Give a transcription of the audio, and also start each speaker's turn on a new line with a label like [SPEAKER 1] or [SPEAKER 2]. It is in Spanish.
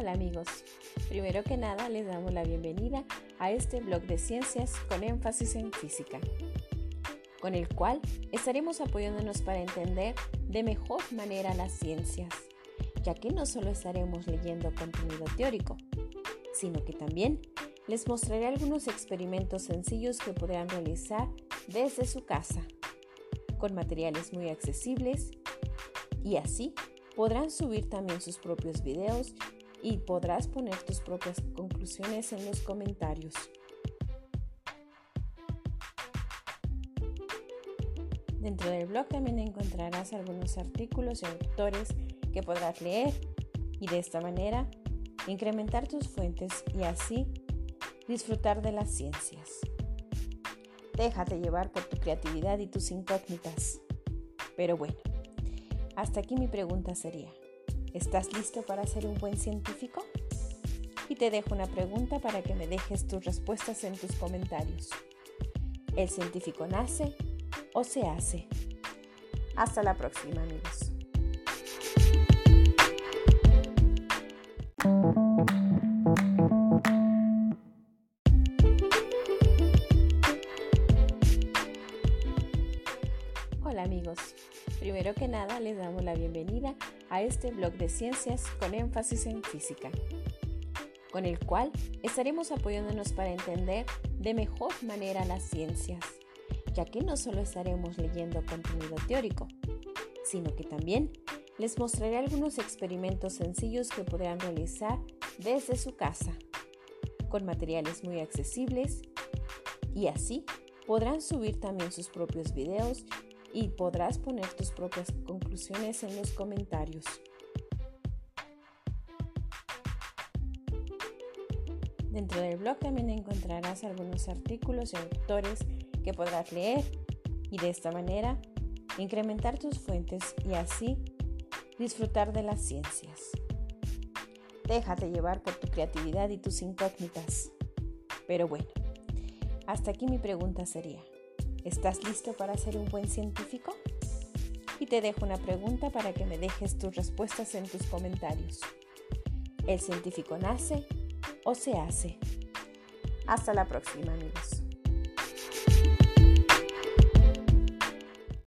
[SPEAKER 1] Hola amigos, primero que nada les damos la bienvenida a este blog de ciencias con énfasis en física, con el cual estaremos apoyándonos para entender de mejor manera las ciencias, ya que no solo estaremos leyendo contenido teórico, sino que también les mostraré algunos experimentos sencillos que podrán realizar desde su casa, con materiales muy accesibles y así podrán subir también sus propios videos y podrás poner tus propias conclusiones en los comentarios. Dentro del blog también encontrarás algunos artículos y autores que podrás leer y de esta manera incrementar tus fuentes y así disfrutar de las ciencias. Déjate llevar por tu creatividad y tus incógnitas. Pero bueno, hasta aquí mi pregunta sería, ¿estás listo para ser un buen científico? Y te dejo una pregunta para que me dejes tus respuestas en tus comentarios. ¿El científico nace o se hace? Hasta la próxima amigos. Hola amigos, primero que nada les damos la bienvenida a este blog de ciencias con énfasis en física, con el cual estaremos apoyándonos para entender de mejor manera las ciencias, ya que no solo estaremos leyendo contenido teórico, sino que también les mostraré algunos experimentos sencillos que podrán realizar desde su casa, con materiales muy accesibles y así podrán subir también sus propios videos y podrás poner tus propias conclusiones en los comentarios. Dentro del blog también encontrarás algunos artículos y autores que podrás leer y de esta manera incrementar tus fuentes y así disfrutar de las ciencias. Déjate llevar por tu creatividad y tus incógnitas. Pero bueno, hasta aquí mi pregunta sería, ¿Estás listo para ser un buen científico? Y te dejo una pregunta para que me dejes tus respuestas en tus comentarios. ¿El científico nace o se hace? Hasta la próxima amigos.